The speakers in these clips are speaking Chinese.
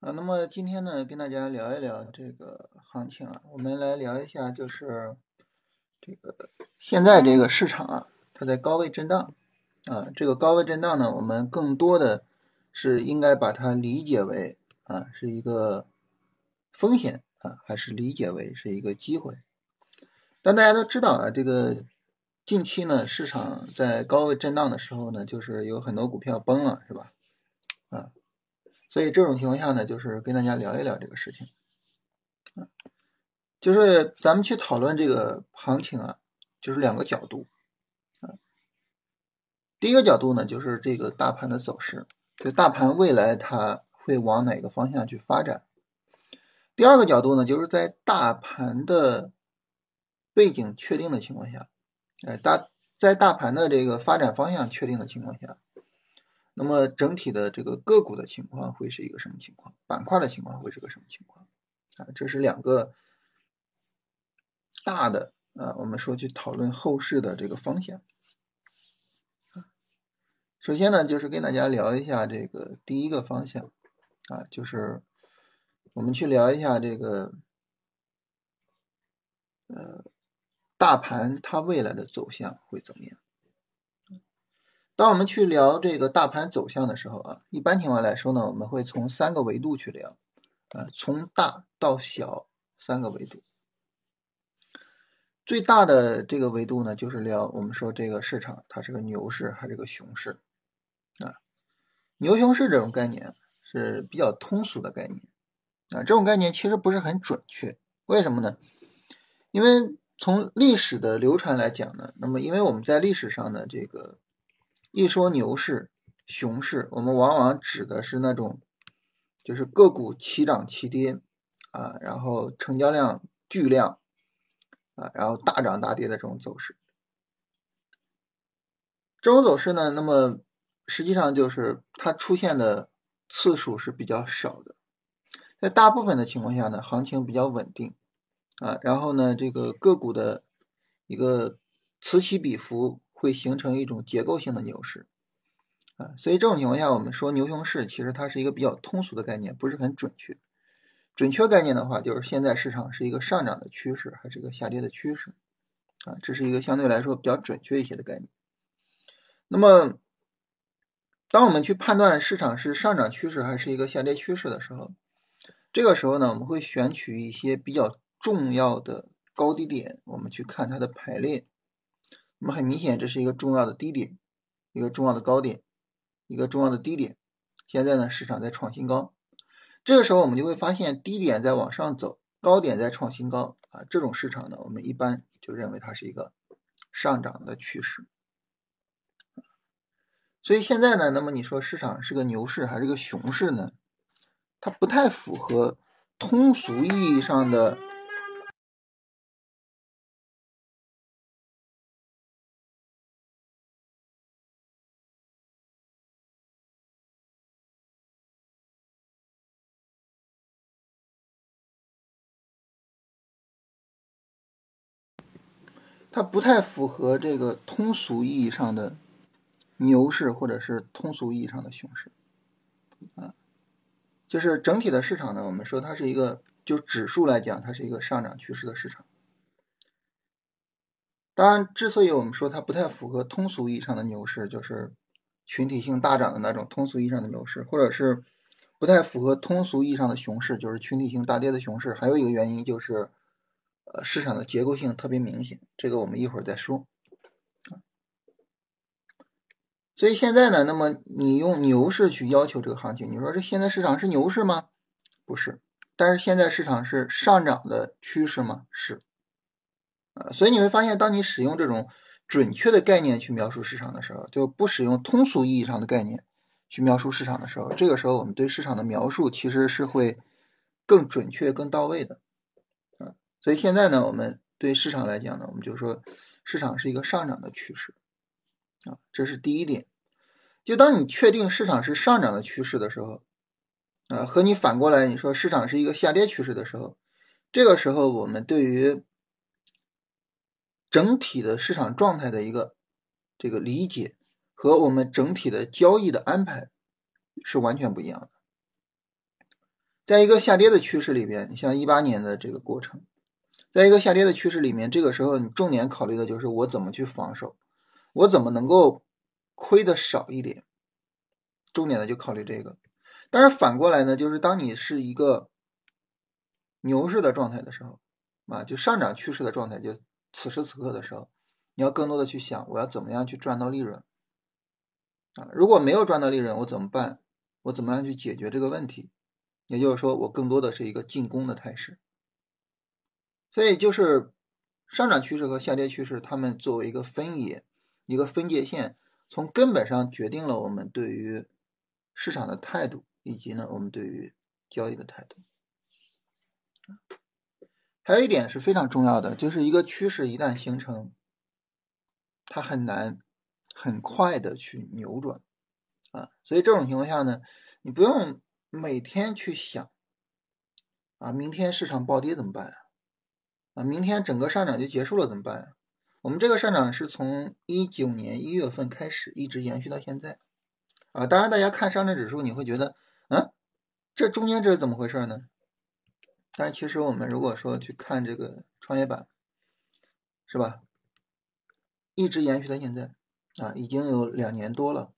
啊，那么今天呢，跟大家聊一聊这个行情啊，我们来聊一下，就是这个现在这个市场啊，它在高位震荡啊，这个高位震荡呢，我们更多的是应该把它理解为啊是一个风险啊，还是理解为是一个机会？但大家都知道啊，这个近期呢，市场在高位震荡的时候呢，就是有很多股票崩了，是吧？所以这种情况下呢，就是跟大家聊一聊这个事情，就是咱们去讨论这个行情啊，就是两个角度，啊，第一个角度呢，就是这个大盘的走势，就大盘未来它会往哪个方向去发展；第二个角度呢，就是在大盘的背景确定的情况下，哎，大在大盘的这个发展方向确定的情况下。那么整体的这个个股的情况会是一个什么情况？板块的情况会是个什么情况？啊，这是两个大的啊，我们说去讨论后市的这个方向。首先呢，就是跟大家聊一下这个第一个方向啊，就是我们去聊一下这个呃大盘它未来的走向会怎么样。当我们去聊这个大盘走向的时候啊，一般情况来说呢，我们会从三个维度去聊，啊，从大到小三个维度。最大的这个维度呢，就是聊我们说这个市场它是个牛市还是个熊市，啊，牛熊市这种概念是比较通俗的概念，啊，这种概念其实不是很准确，为什么呢？因为从历史的流传来讲呢，那么因为我们在历史上的这个。一说牛市、熊市，我们往往指的是那种，就是个股齐涨齐跌啊，然后成交量巨量啊，然后大涨大跌的这种走势。这种走势呢，那么实际上就是它出现的次数是比较少的，在大部分的情况下呢，行情比较稳定啊，然后呢，这个个股的一个此起彼伏。会形成一种结构性的牛市，啊，所以这种情况下，我们说牛熊市其实它是一个比较通俗的概念，不是很准确。准确概念的话，就是现在市场是一个上涨的趋势还是一个下跌的趋势，啊，这是一个相对来说比较准确一些的概念。那么，当我们去判断市场是上涨趋势还是一个下跌趋势的时候，这个时候呢，我们会选取一些比较重要的高低点，我们去看它的排列。那么很明显，这是一个重要的低点，一个重要的高点，一个重要的低点。现在呢，市场在创新高，这个时候我们就会发现低点在往上走，高点在创新高啊。这种市场呢，我们一般就认为它是一个上涨的趋势。所以现在呢，那么你说市场是个牛市还是个熊市呢？它不太符合通俗意义上的。它不太符合这个通俗意义上的牛市，或者是通俗意义上的熊市，啊，就是整体的市场呢，我们说它是一个，就指数来讲，它是一个上涨趋势的市场。当然，之所以我们说它不太符合通俗意义上的牛市，就是群体性大涨的那种通俗意义上的牛市，或者是不太符合通俗意义上的熊市，就是群体性大跌的熊市。还有一个原因就是。呃，市场的结构性特别明显，这个我们一会儿再说。所以现在呢，那么你用牛市去要求这个行情，你说这现在市场是牛市吗？不是，但是现在市场是上涨的趋势吗？是。啊，所以你会发现，当你使用这种准确的概念去描述市场的时候，就不使用通俗意义上的概念去描述市场的时候，这个时候我们对市场的描述其实是会更准确、更到位的。所以现在呢，我们对市场来讲呢，我们就说市场是一个上涨的趋势，啊，这是第一点。就当你确定市场是上涨的趋势的时候，啊，和你反过来你说市场是一个下跌趋势的时候，这个时候我们对于整体的市场状态的一个这个理解和我们整体的交易的安排是完全不一样的。在一个下跌的趋势里边，你像一八年的这个过程，在一个下跌的趋势里面，这个时候你重点考虑的就是我怎么去防守，我怎么能够亏的少一点，重点的就考虑这个。但是反过来呢，就是当你是一个牛市的状态的时候，啊，就上涨趋势的状态，就此时此刻的时候，你要更多的去想，我要怎么样去赚到利润，啊，如果没有赚到利润，我怎么办？我怎么样去解决这个问题？也就是说，我更多的是一个进攻的态势。所以就是上涨趋势和下跌趋势，它们作为一个分野、一个分界线，从根本上决定了我们对于市场的态度。以及呢，我们对于交易的态度，还有一点是非常重要的，就是一个趋势一旦形成，它很难很快的去扭转啊。所以这种情况下呢，你不用每天去想啊，明天市场暴跌怎么办啊？啊，明天整个上涨就结束了怎么办呀？我们这个上涨是从一九年一月份开始，一直延续到现在啊。当然，大家看上证指数，你会觉得。嗯，这中间这是怎么回事呢？但其实我们如果说去看这个创业板，是吧？一直延续到现在啊，已经有两年多了。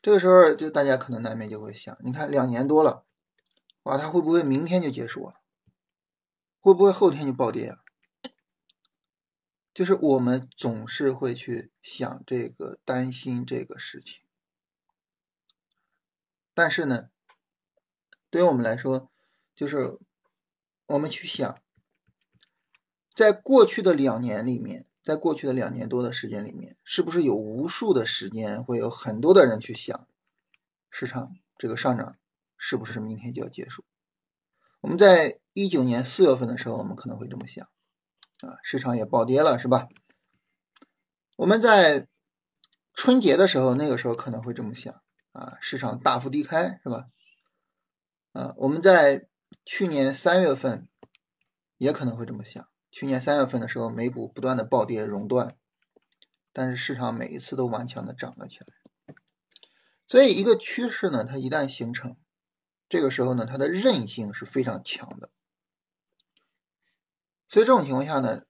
这个时候就大家可能难免就会想，你看两年多了，哇，它会不会明天就结束啊？会不会后天就暴跌啊？就是我们总是会去想这个，担心这个事情。但是呢，对于我们来说，就是我们去想，在过去的两年里面，在过去的两年多的时间里面，是不是有无数的时间会有很多的人去想，市场这个上涨是不是明天就要结束？我们在一九年四月份的时候，我们可能会这么想，啊，市场也暴跌了，是吧？我们在春节的时候，那个时候可能会这么想。啊，市场大幅低开是吧？啊，我们在去年三月份也可能会这么想。去年三月份的时候，美股不断的暴跌熔断，但是市场每一次都顽强的涨了起来。所以一个趋势呢，它一旦形成，这个时候呢，它的韧性是非常强的。所以这种情况下呢，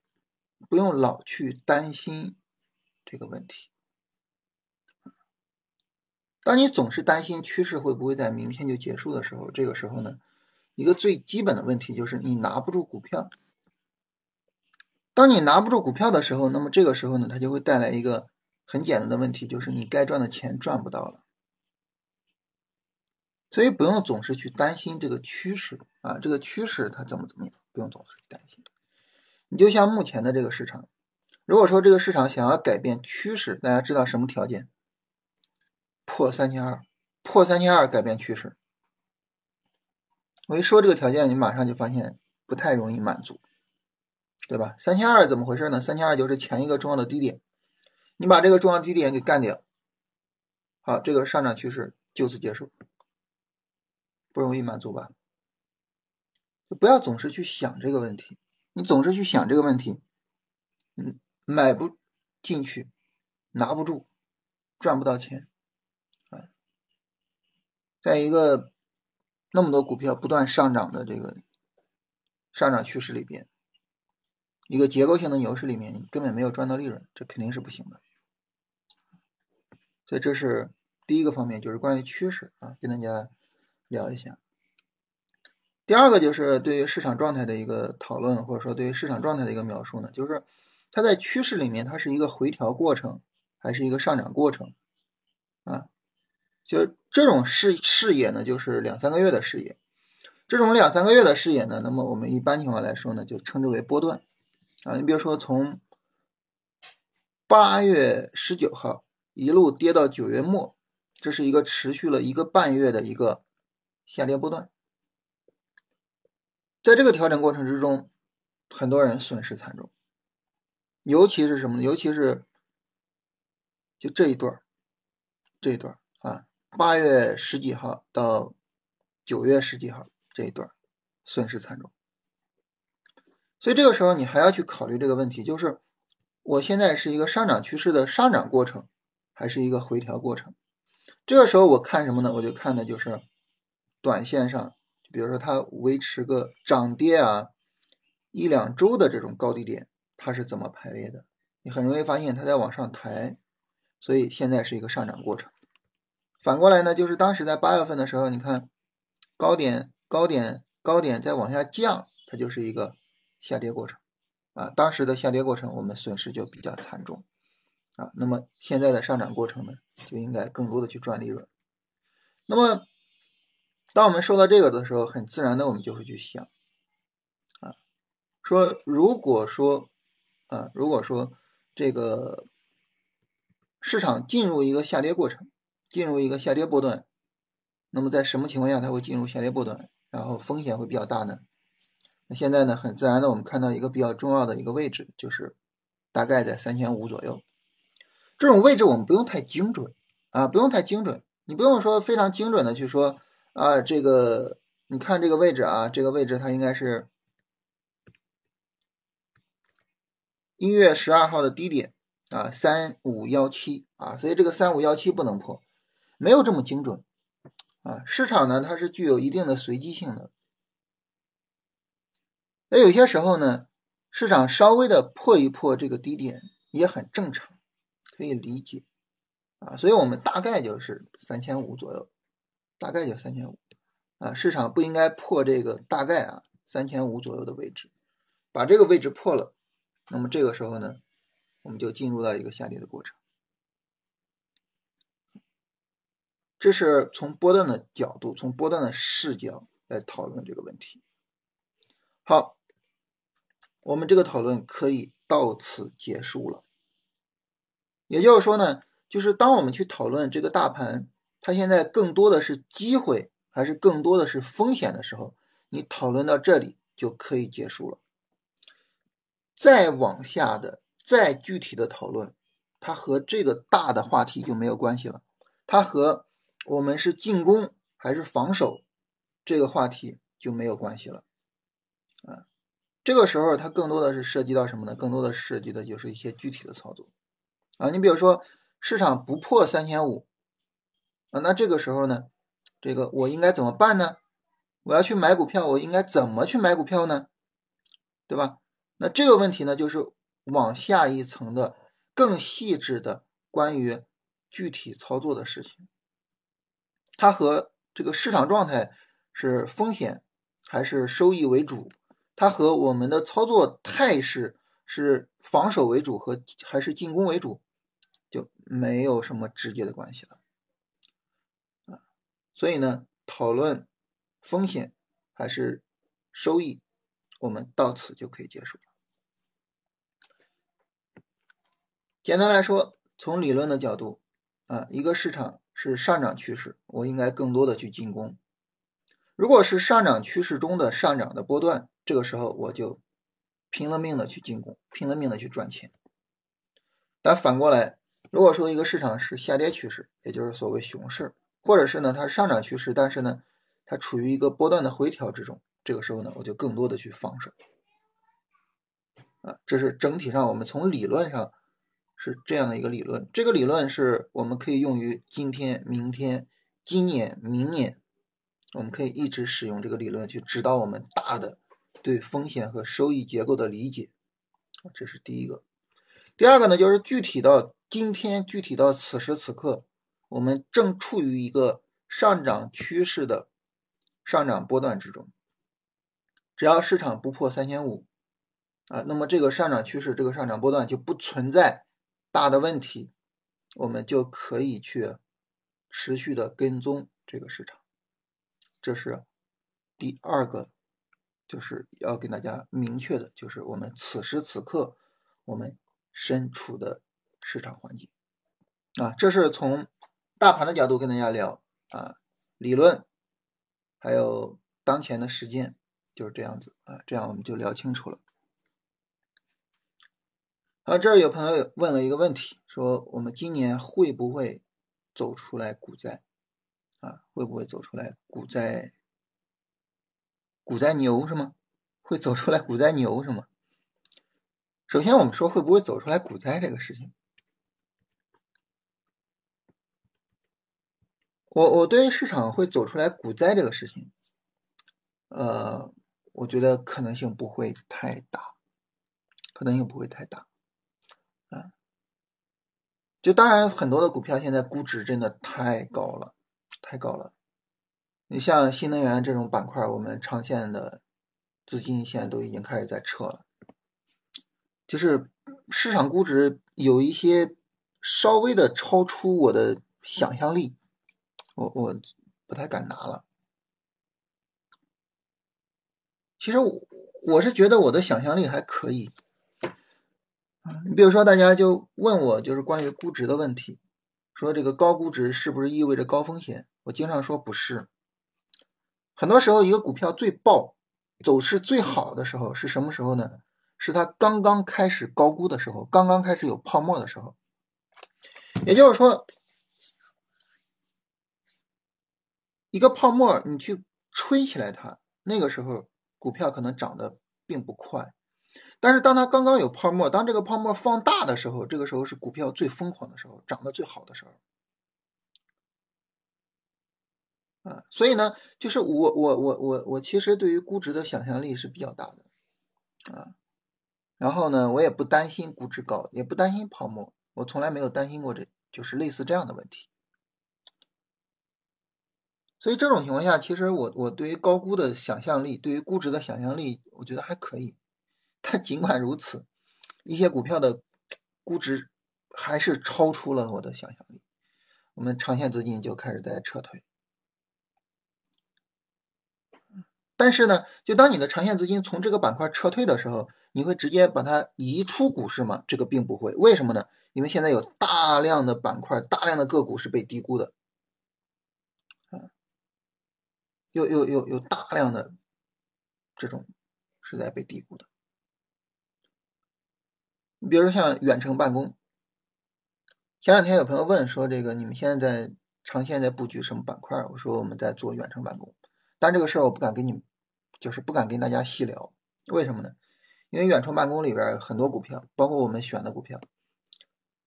不用老去担心这个问题。当你总是担心趋势会不会在明天就结束的时候，这个时候呢，一个最基本的问题就是你拿不住股票。当你拿不住股票的时候，那么这个时候呢，它就会带来一个很简单的问题，就是你该赚的钱赚不到了。所以不用总是去担心这个趋势啊，这个趋势它怎么怎么样，不用总是去担心。你就像目前的这个市场，如果说这个市场想要改变趋势，大家知道什么条件？破三千二，破三千二改变趋势。我一说这个条件，你马上就发现不太容易满足，对吧？三千二怎么回事呢？三千二就是前一个重要的低点，你把这个重要低点给干掉，好，这个上涨趋势就此结束，不容易满足吧？不要总是去想这个问题，你总是去想这个问题，嗯，买不进去，拿不住，赚不到钱。啊在一个那么多股票不断上涨的这个上涨趋势里边，一个结构性的牛市里面，你根本没有赚到利润，这肯定是不行的。所以这是第一个方面，就是关于趋势啊，跟大家聊一下。第二个就是对于市场状态的一个讨论，或者说对于市场状态的一个描述呢，就是它在趋势里面，它是一个回调过程，还是一个上涨过程啊？就这种视视野呢，就是两三个月的视野。这种两三个月的视野呢，那么我们一般情况来说呢，就称之为波段啊。你比如说，从八月十九号一路跌到九月末，这是一个持续了一个半月的一个下跌波段。在这个调整过程之中，很多人损失惨重，尤其是什么呢？尤其是就这一段这一段啊。八月十几号到九月十几号这一段损失惨重，所以这个时候你还要去考虑这个问题，就是我现在是一个上涨趋势的上涨过程，还是一个回调过程？这个时候我看什么呢？我就看的就是短线上比如说它维持个涨跌啊一两周的这种高低点，它是怎么排列的？你很容易发现它在往上抬，所以现在是一个上涨过程。反过来呢，就是当时在八月份的时候，你看高点、高点、高点在往下降，它就是一个下跌过程啊。当时的下跌过程，我们损失就比较惨重啊。那么现在的上涨过程呢，就应该更多的去赚利润。那么当我们说到这个的时候，很自然的我们就会去想啊，说如果说啊，如果说这个市场进入一个下跌过程。进入一个下跌波段，那么在什么情况下它会进入下跌波段，然后风险会比较大呢？那现在呢，很自然的我们看到一个比较重要的一个位置，就是大概在三千五左右。这种位置我们不用太精准啊，不用太精准，你不用说非常精准的去说啊，这个你看这个位置啊，这个位置它应该是一月十二号的低点啊，三五幺七啊，所以这个三五幺七不能破。没有这么精准啊，市场呢它是具有一定的随机性的，那有些时候呢，市场稍微的破一破这个低点也很正常，可以理解啊，所以我们大概就是三千五左右，大概就三千五啊，市场不应该破这个大概啊三千五左右的位置，把这个位置破了，那么这个时候呢，我们就进入到一个下跌的过程。这是从波段的角度，从波段的视角来讨论这个问题。好，我们这个讨论可以到此结束了。也就是说呢，就是当我们去讨论这个大盘，它现在更多的是机会还是更多的是风险的时候，你讨论到这里就可以结束了。再往下的、再具体的讨论，它和这个大的话题就没有关系了，它和。我们是进攻还是防守，这个话题就没有关系了，啊，这个时候它更多的是涉及到什么呢？更多的涉及的就是一些具体的操作，啊，你比如说市场不破三千五，那这个时候呢，这个我应该怎么办呢？我要去买股票，我应该怎么去买股票呢？对吧？那这个问题呢，就是往下一层的更细致的关于具体操作的事情。它和这个市场状态是风险还是收益为主？它和我们的操作态势是防守为主和还是进攻为主，就没有什么直接的关系了。所以呢，讨论风险还是收益，我们到此就可以结束了。简单来说，从理论的角度啊，一个市场。是上涨趋势，我应该更多的去进攻。如果是上涨趋势中的上涨的波段，这个时候我就拼了命的去进攻，拼了命的去赚钱。但反过来，如果说一个市场是下跌趋势，也就是所谓熊市，或者是呢它是上涨趋势，但是呢它处于一个波段的回调之中，这个时候呢我就更多的去防守。啊，这是整体上我们从理论上。是这样的一个理论，这个理论是我们可以用于今天、明天、今年、明年，我们可以一直使用这个理论去指导我们大的对风险和收益结构的理解。这是第一个。第二个呢，就是具体到今天，具体到此时此刻，我们正处于一个上涨趋势的上涨波段之中。只要市场不破三千五啊，那么这个上涨趋势，这个上涨波段就不存在。大的问题，我们就可以去持续的跟踪这个市场，这是第二个，就是要跟大家明确的，就是我们此时此刻我们身处的市场环境啊，这是从大盘的角度跟大家聊啊，理论还有当前的实践就是这样子啊，这样我们就聊清楚了。啊，这儿有朋友问了一个问题，说我们今年会不会走出来股灾？啊，会不会走出来股灾？股灾牛是吗？会走出来股灾牛是吗？首先，我们说会不会走出来股灾这个事情，我我对市场会走出来股灾这个事情，呃，我觉得可能性不会太大，可能性不会太大，啊，就当然很多的股票现在估值真的太高了，太高了。你像新能源这种板块，我们长线的资金现在都已经开始在撤了，就是市场估值有一些稍微的超出我的想象力，我我不太敢拿了。其实我我是觉得我的想象力还可以，你比如说大家就问我就是关于估值的问题，说这个高估值是不是意味着高风险？我经常说不是，很多时候一个股票最爆、走势最好的时候是什么时候呢？是它刚刚开始高估的时候，刚刚开始有泡沫的时候，也就是说，一个泡沫你去吹起来它，那个时候。股票可能涨得并不快，但是当它刚刚有泡沫，当这个泡沫放大的时候，这个时候是股票最疯狂的时候，涨得最好的时候。啊，所以呢，就是我我我我我其实对于估值的想象力是比较大的，啊，然后呢，我也不担心估值高，也不担心泡沫，我从来没有担心过这就是类似这样的问题。所以这种情况下，其实我我对于高估的想象力，对于估值的想象力，我觉得还可以。但尽管如此，一些股票的估值还是超出了我的想象力，我们长线资金就开始在撤退。但是呢，就当你的长线资金从这个板块撤退的时候，你会直接把它移出股市吗？这个并不会。为什么呢？因为现在有大量的板块、大量的个股是被低估的。有有有有大量的这种是在被低估的，你比如说像远程办公，前两天有朋友问说，这个你们现在在长线在布局什么板块？我说我们在做远程办公，但这个事儿我不敢跟你，就是不敢跟大家细聊，为什么呢？因为远程办公里边很多股票，包括我们选的股票，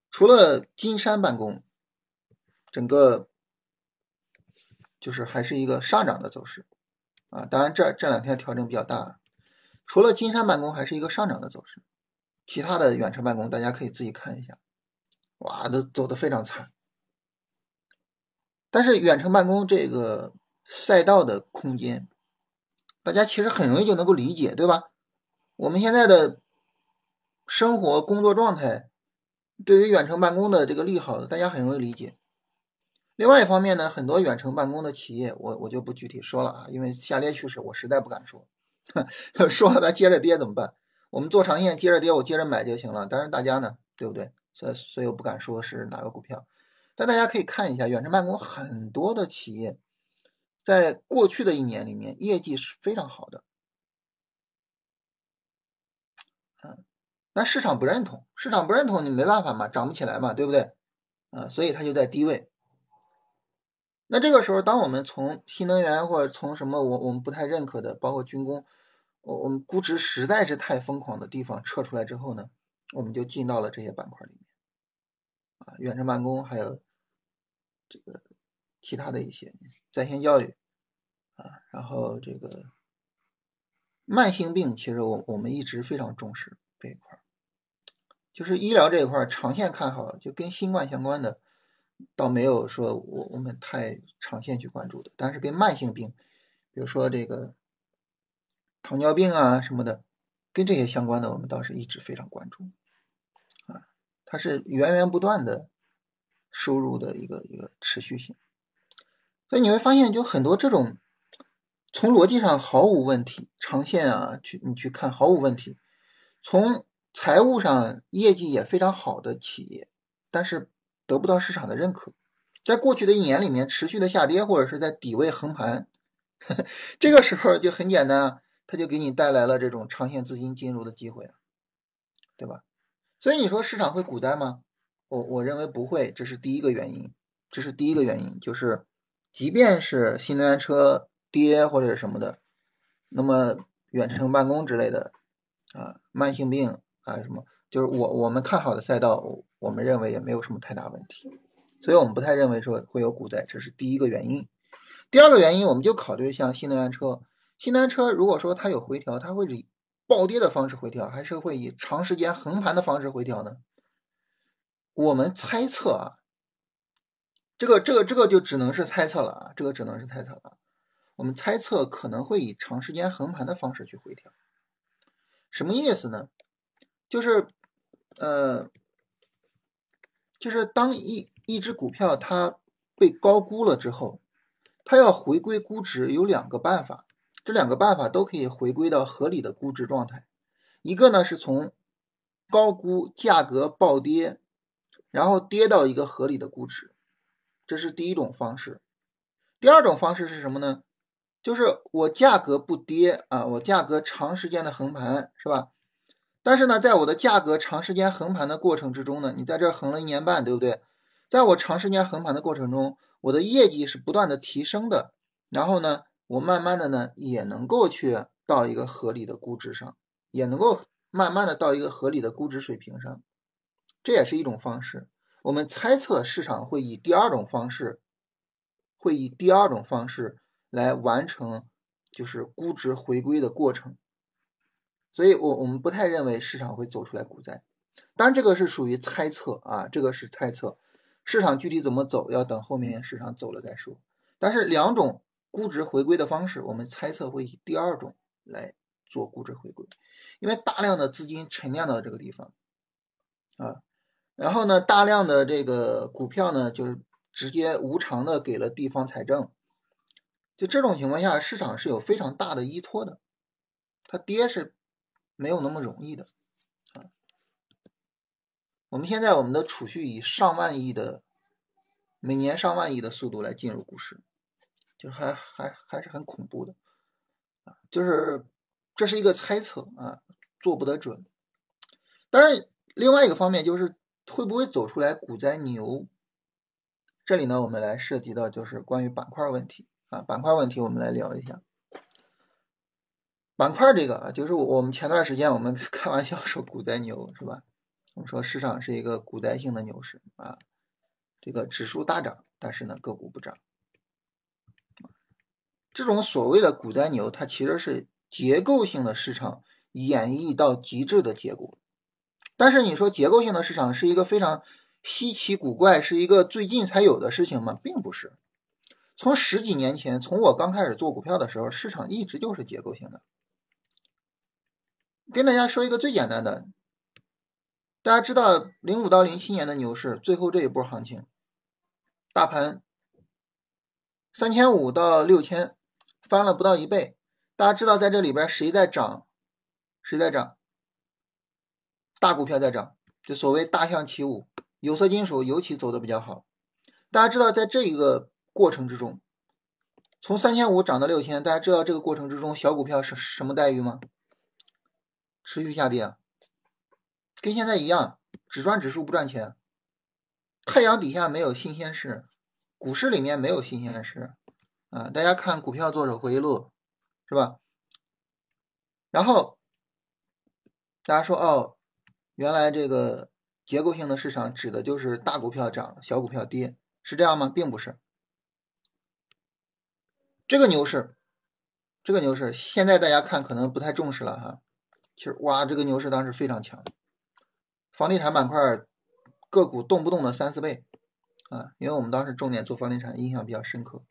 除了金山办公，整个。就是还是一个上涨的走势啊，当然这这两天调整比较大，除了金山办公还是一个上涨的走势，其他的远程办公大家可以自己看一下，哇，都走的非常惨。但是远程办公这个赛道的空间，大家其实很容易就能够理解，对吧？我们现在的生活工作状态，对于远程办公的这个利好，大家很容易理解。另外一方面呢，很多远程办公的企业，我我就不具体说了啊，因为下跌趋势我实在不敢说，说了它接着跌怎么办？我们做长线接着跌，我接着买就行了。但是大家呢，对不对？所以所以我不敢说是哪个股票，但大家可以看一下远程办公很多的企业，在过去的一年里面业绩是非常好的，嗯，那市场不认同，市场不认同你没办法嘛，涨不起来嘛，对不对？啊，所以它就在低位。那这个时候，当我们从新能源或者从什么我我们不太认可的，包括军工，我我们估值实在是太疯狂的地方撤出来之后呢，我们就进到了这些板块里面，啊，远程办公还有这个其他的一些在线教育，啊，然后这个慢性病，其实我我们一直非常重视这一块，就是医疗这一块长线看好，就跟新冠相关的。倒没有说我我们太长线去关注的，但是跟慢性病，比如说这个糖尿病啊什么的，跟这些相关的，我们倒是一直非常关注。啊，它是源源不断的收入的一个一个持续性，所以你会发现，就很多这种从逻辑上毫无问题，长线啊去你去看毫无问题，从财务上业绩也非常好的企业，但是。得不到市场的认可，在过去的一年里面持续的下跌，或者是在底位横盘，这个时候就很简单，它就给你带来了这种长线资金进入的机会，对吧？所以你说市场会股灾吗？我我认为不会，这是第一个原因，这是第一个原因，就是即便是新能源车跌或者什么的，那么远程办公之类的啊，慢性病啊什么，就是我我们看好的赛道。我们认为也没有什么太大问题，所以我们不太认为说会有股灾，这是第一个原因。第二个原因，我们就考虑像新能源车，新能源车如果说它有回调，它会以暴跌的方式回调，还是会以长时间横盘的方式回调呢？我们猜测啊，这个这个这个就只能是猜测了啊，这个只能是猜测了。我们猜测可能会以长时间横盘的方式去回调，什么意思呢？就是呃，就是当一一只股票它被高估了之后，它要回归估值有两个办法。这两个办法都可以回归到合理的估值状态。一个呢是从高估价格暴跌，然后跌到一个合理的估值，这是第一种方式。第二种方式是什么呢？就是我价格不跌啊，我价格长时间的横盘是吧？但是呢，在我的价格长时间横盘的过程之中呢，你在这横了一年半，对不对？在我长时间横盘的过程中，我的业绩是不断的提升的，然后呢？我慢慢的呢，也能够去到一个合理的估值上，也能够慢慢的到一个合理的估值水平上，这也是一种方式。我们猜测市场会以第二种方式，会以第二种方式来完成就是估值回归的过程。所以，我我们不太认为市场会走出来股灾，当然这个是属于猜测啊，这个是猜测，市场具体怎么走要等后面市场走了再说。但是两种。估值回归的方式，我们猜测会以第二种来做估值回归，因为大量的资金沉淀到这个地方啊，然后呢，大量的这个股票呢，就是直接无偿的给了地方财政，就这种情况下，市场是有非常大的依托的，它跌是没有那么容易的啊。我们现在我们的储蓄以上万亿的每年上万亿的速度来进入股市。就还还还是很恐怖的，啊，就是这是一个猜测啊，做不得准。但是另外一个方面就是会不会走出来股灾牛？这里呢，我们来涉及到就是关于板块问题啊，板块问题我们来聊一下。板块这个啊，就是我们前段时间我们 开玩笑说股灾牛是吧？我们说市场是一个股灾性的牛市啊，这个指数大涨，但是呢个股不涨。这种所谓的股灾牛，它其实是结构性的市场演绎到极致的结果。但是你说结构性的市场是一个非常稀奇古怪，是一个最近才有的事情吗？并不是。从十几年前，从我刚开始做股票的时候，市场一直就是结构性的。跟大家说一个最简单的，大家知道零五到零七年的牛市，最后这一波行情，大盘三千五到六千。翻了不到一倍，大家知道在这里边谁在涨，谁在涨？大股票在涨，就所谓大象起舞，有色金属尤其走的比较好。大家知道在这一个过程之中，从三千五涨到六千，大家知道这个过程之中小股票是什么待遇吗？持续下跌，跟现在一样，只赚指数不赚钱。太阳底下没有新鲜事，股市里面没有新鲜事。啊，大家看股票作者回忆录，是吧？然后大家说哦，原来这个结构性的市场指的就是大股票涨，小股票跌，是这样吗？并不是。这个牛市，这个牛市，现在大家看可能不太重视了哈。其实哇，这个牛市当时非常强，房地产板块个股动不动的三四倍啊，因为我们当时重点做房地产，印象比较深刻。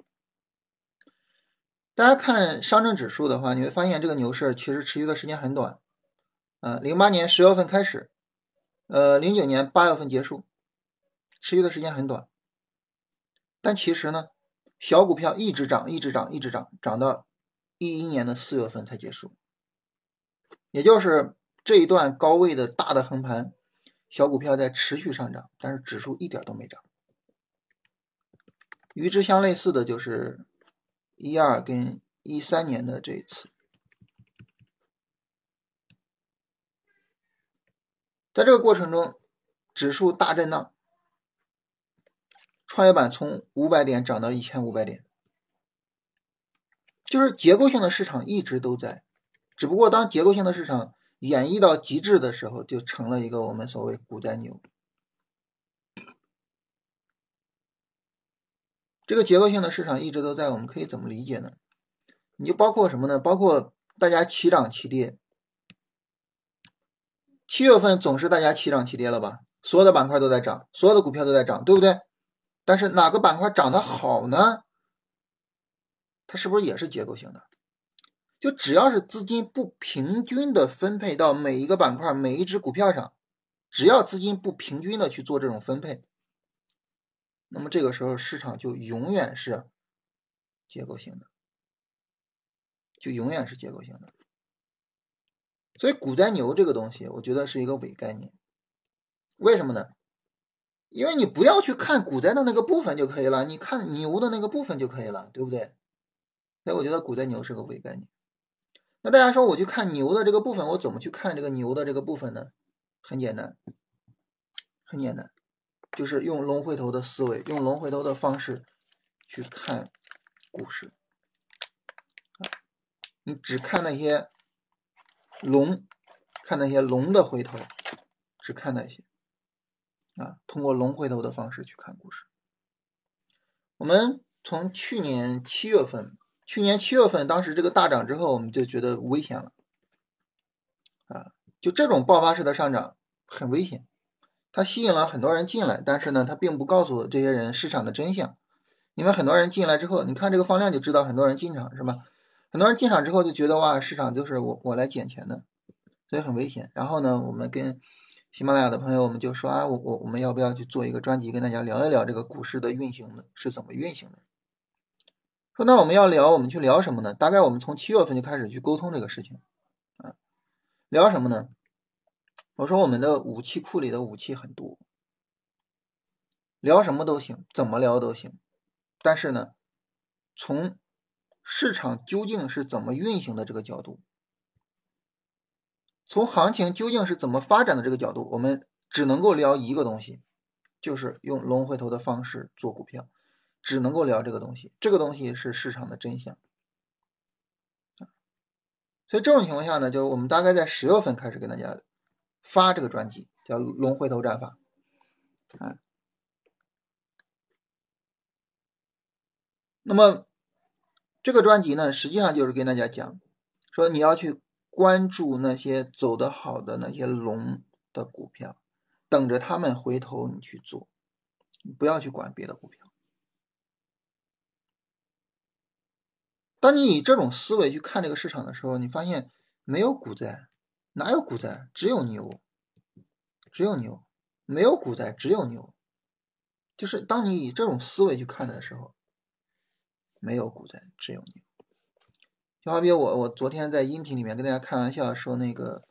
大家看上证指数的话，你会发现这个牛市其实持续的时间很短，啊，零八年十月份开始，呃，零九年八月份结束，持续的时间很短。但其实呢，小股票一直涨，一直涨，一直涨，涨到一一年的四月份才结束，也就是这一段高位的大的横盘，小股票在持续上涨，但是指数一点都没涨。与之相类似的就是。一二跟一三年的这一次，在这个过程中，指数大震荡，创业板从五百点涨到一千五百点，就是结构性的市场一直都在，只不过当结构性的市场演绎到极致的时候，就成了一个我们所谓股灾牛。这个结构性的市场一直都在，我们可以怎么理解呢？你就包括什么呢？包括大家齐涨齐跌。七月份总是大家齐涨齐跌了吧？所有的板块都在涨，所有的股票都在涨，对不对？但是哪个板块涨得好呢？它是不是也是结构性的？就只要是资金不平均的分配到每一个板块、每一只股票上，只要资金不平均的去做这种分配，那么这个时候市场就永远是结构性的，就永远是结构性的。所以股灾牛这个东西，我觉得是一个伪概念。为什么呢？因为你不要去看股灾的那个部分就可以了，你看牛的那个部分就可以了，对不对？所以我觉得股灾牛是个伪概念。那大家说，我去看牛的这个部分，我怎么去看这个牛的这个部分呢？很简单，很简单，就是用龙回头的思维，用龙回头的方式去看股市。你只看那些龙，看那些龙的回头，只看那些。啊，通过龙回头的方式去看股市。我们从去年七月份，去年七月份当时这个大涨之后，我们就觉得危险了。啊，就这种爆发式的上涨很危险，它吸引了很多人进来，但是呢，它并不告诉这些人市场的真相。因为很多人进来之后，你看这个放量就知道很多人进场是吧？很多人进场之后就觉得哇，市场就是我我来捡钱的，所以很危险。然后呢，我们跟喜马拉雅的朋友，我们就说啊，我我我们要不要去做一个专辑，跟大家聊一聊这个股市的运行的是怎么运行的？说那我们要聊，我们去聊什么呢？大概我们从七月份就开始去沟通这个事情，啊，聊什么呢？我说我们的武器库里的武器很多，聊什么都行，怎么聊都行，但是呢，从市场究竟是怎么运行的这个角度。从行情究竟是怎么发展的这个角度，我们只能够聊一个东西，就是用龙回头的方式做股票，只能够聊这个东西。这个东西是市场的真相。所以这种情况下呢，就是我们大概在十月份开始给大家发这个专辑，叫《龙回头战法》。啊，那么这个专辑呢，实际上就是跟大家讲，说你要去。关注那些走得好的那些龙的股票，等着他们回头你去做，不要去管别的股票。当你以这种思维去看这个市场的时候，你发现没有股灾，哪有股灾？只有牛，只有牛，没有股灾，只有牛。就是当你以这种思维去看的时候，没有股灾，只有牛。就好比我，我昨天在音频里面跟大家开玩笑说，那个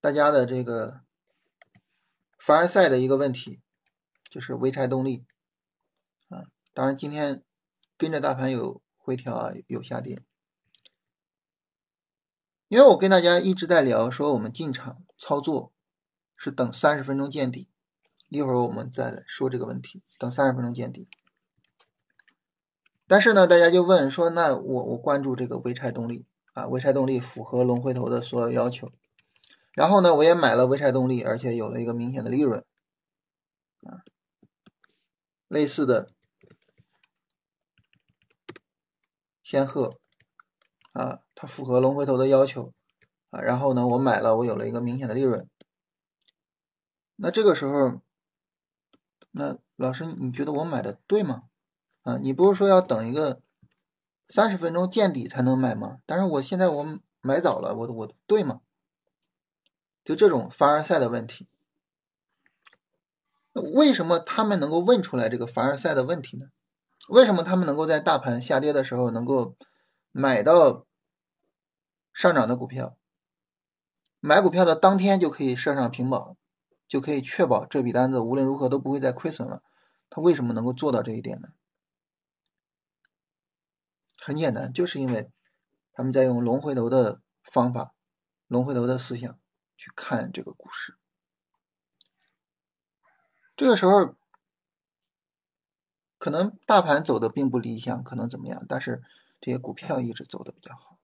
大家的这个凡尔赛的一个问题，就是潍柴动力啊。当然今天跟着大盘有回调啊，有下跌。因为我跟大家一直在聊，说我们进场操作是等三十分钟见底，一会儿我们再来说这个问题，等三十分钟见底。但是呢，大家就问说，那我我关注这个潍柴动力啊，潍柴动力符合龙回头的所有要求，然后呢，我也买了潍柴动力，而且有了一个明显的利润啊。类似的，仙鹤啊，它符合龙回头的要求啊，然后呢，我买了，我有了一个明显的利润。那这个时候，那老师，你觉得我买的对吗？啊，你不是说要等一个三十分钟见底才能买吗？但是我现在我买早了，我我对吗？就这种凡尔赛的问题，为什么他们能够问出来这个凡尔赛的问题呢？为什么他们能够在大盘下跌的时候能够买到上涨的股票？买股票的当天就可以设上平保，就可以确保这笔单子无论如何都不会再亏损了。他为什么能够做到这一点呢？很简单，就是因为他们在用龙回头的方法、龙回头的思想去看这个股市。这个时候，可能大盘走的并不理想，可能怎么样？但是这些股票一直走的比较好。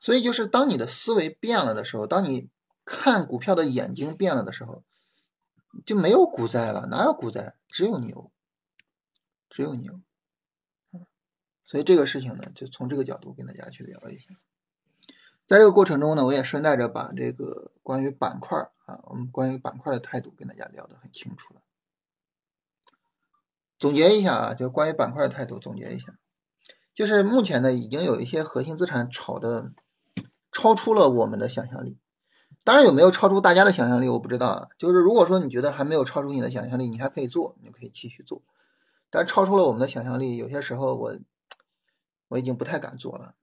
所以，就是当你的思维变了的时候，当你看股票的眼睛变了的时候，就没有股灾了。哪有股灾？只有牛，只有牛。所以这个事情呢，就从这个角度跟大家去聊一下。在这个过程中呢，我也顺带着把这个关于板块啊，我们关于板块的态度跟大家聊得很清楚了。总结一下啊，就关于板块的态度，总结一下，就是目前呢，已经有一些核心资产炒的超出了我们的想象力。当然，有没有超出大家的想象力，我不知道啊。就是如果说你觉得还没有超出你的想象力，你还可以做，你可以继续做。但超出了我们的想象力，有些时候我我已经不太敢做了。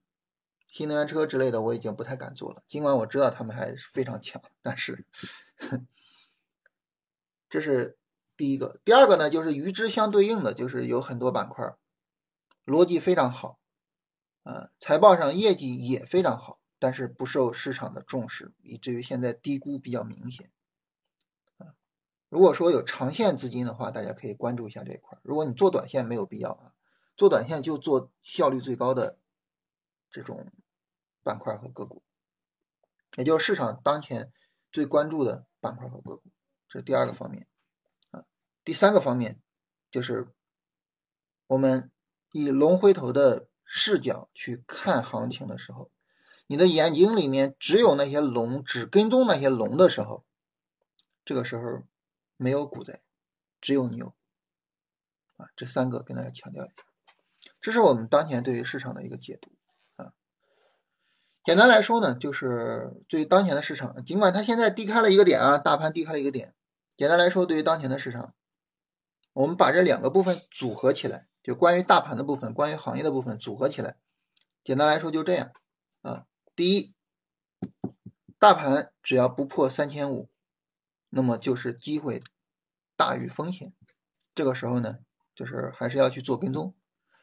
新能源车之类的，我已经不太敢做了。尽管我知道他们还是非常强，但是 这是第一个。第二个呢，就是与之相对应的，就是有很多板块逻辑非常好，啊，财报上业绩也非常好，但是不受市场的重视，以至于现在低估比较明显。啊，如果说有长线资金的话，大家可以关注一下这一块。如果你做短线没有必要啊，做短线就做效率最高的这种。板块和个股，也就是市场当前最关注的板块和个股，这是第二个方面。第三个方面就是我们以龙回头的视角去看行情的时候，你的眼睛里面只有那些龙，只跟踪那些龙的时候，这个时候没有股灾，只有牛啊。这三个跟大家强调一下，这是我们当前对于市场的一个解读啊。简单来说呢，就是对于当前的市场，尽管它现在低开了一个点啊，大盘低开了一个点。简单来说，对于当前的市场，我们把这两个部分组合起来，就关于大盘的部分，关于行业的部分组合起来。简单来说就这样啊。第一，大盘只要不破三千五，那么就是机会大于风险。这个时候呢，就是还是要去做跟踪。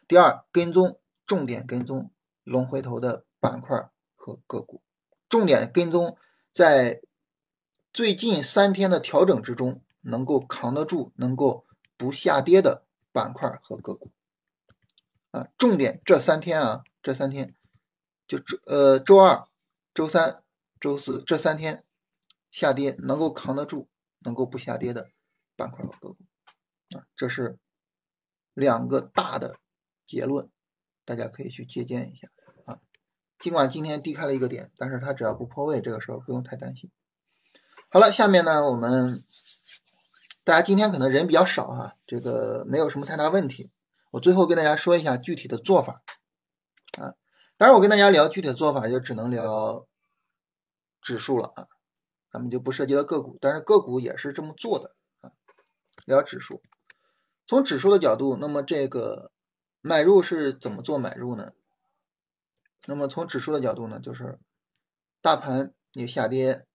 第二，跟踪重点跟踪龙回头的板块。和个股，重点跟踪在最近三天的调整之中，能够扛得住、能够不下跌的板块和个股啊。重点这三天啊，这三天就周呃周二、周三、周四这三天下跌能够扛得住、能够不下跌的板块和个股啊，这是两个大的结论，大家可以去借鉴一下啊。尽管今天低开了一个点，但是它只要不破位，这个时候不用太担心。好了，下面呢，我们大家今天可能人比较少哈，这个没有什么太大问题。我最后跟大家说一下具体的做法啊。当然，我跟大家聊具体的做法，就只能聊指数了啊，咱们就不涉及到个股，但是个股也是这么做的啊。聊指数，从指数的角度，那么这个买入是怎么做买入呢？那么从指数的角度呢，就是大盘也下跌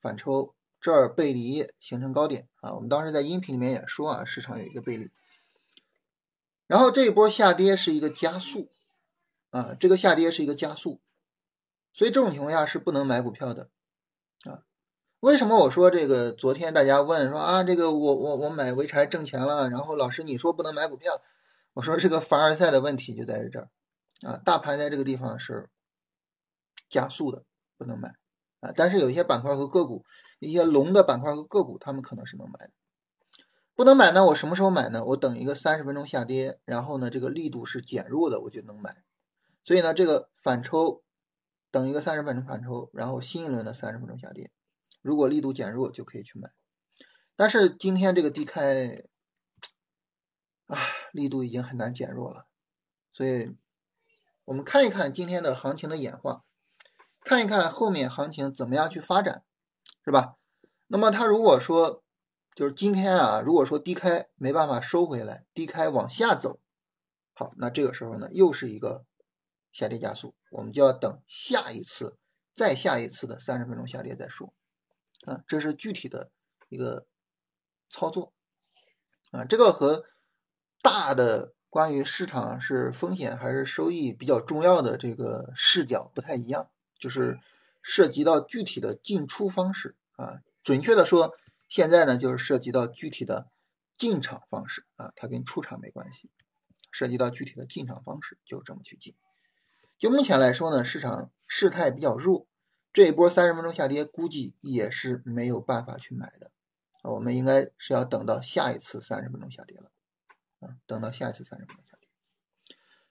反抽，这儿背离形成高点啊。我们当时在音频里面也说啊，市场有一个背离，然后这一波下跌是一个加速啊，这个下跌是一个加速，所以这种情况下是不能买股票的啊。为什么我说这个？昨天大家问说啊，这个我我我买潍柴挣钱了，然后老师你说不能买股票，我说这个凡尔赛的问题就在这儿。啊，大盘在这个地方是加速的，不能买啊。但是有一些板块和个股，一些龙的板块和个股，他们可能是能买的。不能买呢，我什么时候买呢？我等一个三十分钟下跌，然后呢，这个力度是减弱的，我就能买。所以呢，这个反抽，等一个三十分钟反抽，然后新一轮的三十分钟下跌，如果力度减弱，就可以去买。但是今天这个低开，啊，力度已经很难减弱了，所以。我们看一看今天的行情的演化，看一看后面行情怎么样去发展，是吧？那么它如果说就是今天啊，如果说低开没办法收回来，低开往下走，好，那这个时候呢又是一个下跌加速，我们就要等下一次再下一次的三十分钟下跌再说啊，这是具体的一个操作啊，这个和大的。关于市场是风险还是收益比较重要的这个视角不太一样，就是涉及到具体的进出方式啊。准确的说，现在呢就是涉及到具体的进场方式啊，它跟出场没关系。涉及到具体的进场方式，就这么去进。就目前来说呢，市场势态比较弱，这一波三十分钟下跌估计也是没有办法去买的。我们应该是要等到下一次三十分钟下跌了。啊，等到下一次三十分钟下跌。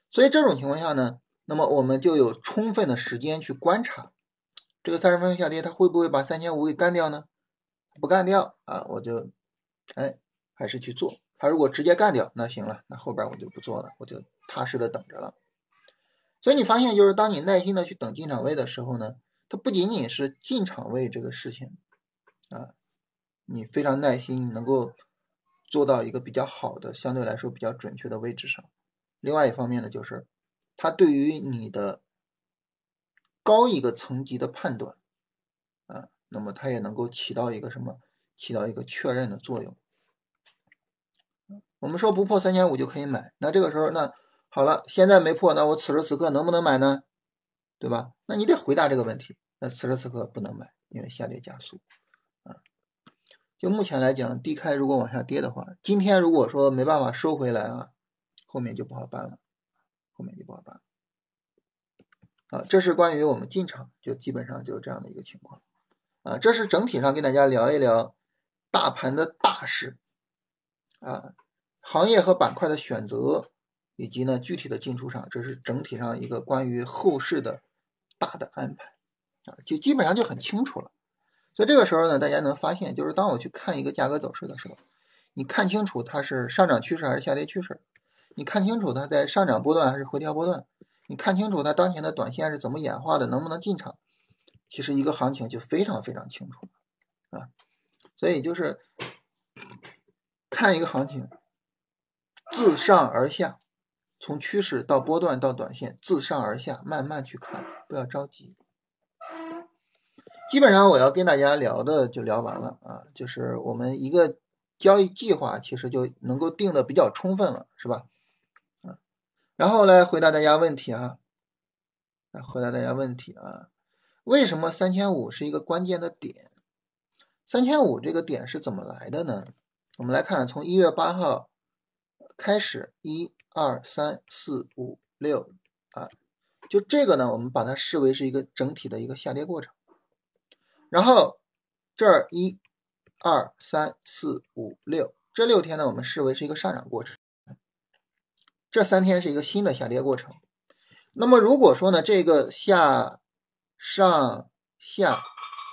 所以这种情况下呢，那么我们就有充分的时间去观察这个三十分钟下跌，它会不会把三千五给干掉呢？不干掉啊，我就哎还是去做。它如果直接干掉，那行了，那后边我就不做了，我就踏实的等着了。所以你发现，就是当你耐心的去等进场位的时候呢，它不仅仅是进场位这个事情啊，你非常耐心，能够做到一个比较好的、相对来说比较准确的位置上。另外一方面呢，就是它对于你的高一个层级的判断啊，那么它也能够起到一个什么？起到一个确认的作用。我们说不破三千五就可以买，那这个时候那。好了，现在没破，那我此时此刻能不能买呢？对吧？那你得回答这个问题。那此时此刻不能买，因为下跌加速啊。就目前来讲，低开如果往下跌的话，今天如果说没办法收回来啊，后面就不好办了，后面就不好办了。啊，这是关于我们进场，就基本上就是这样的一个情况啊。这是整体上跟大家聊一聊大盘的大势啊，行业和板块的选择。以及呢，具体的进出场，这是整体上一个关于后市的大的安排啊，就基本上就很清楚了。所以这个时候呢，大家能发现，就是当我去看一个价格走势的时候，你看清楚它是上涨趋势还是下跌趋势，你看清楚它在上涨波段还是回调波段，你看清楚它当前的短线是怎么演化的，能不能进场，其实一个行情就非常非常清楚了啊。所以就是看一个行情，自上而下。从趋势到波段到短线，自上而下慢慢去看，不要着急。基本上我要跟大家聊的就聊完了啊，就是我们一个交易计划其实就能够定的比较充分了，是吧？然后来回答大家问题啊，来回答大家问题啊，为什么三千五是一个关键的点？三千五这个点是怎么来的呢？我们来看，从一月八号开始一。二三四五六啊，就这个呢，我们把它视为是一个整体的一个下跌过程。然后这儿一、二、三、四、五、六这六天呢，我们视为是一个上涨过程。这三天是一个新的下跌过程。那么如果说呢，这个下、上、下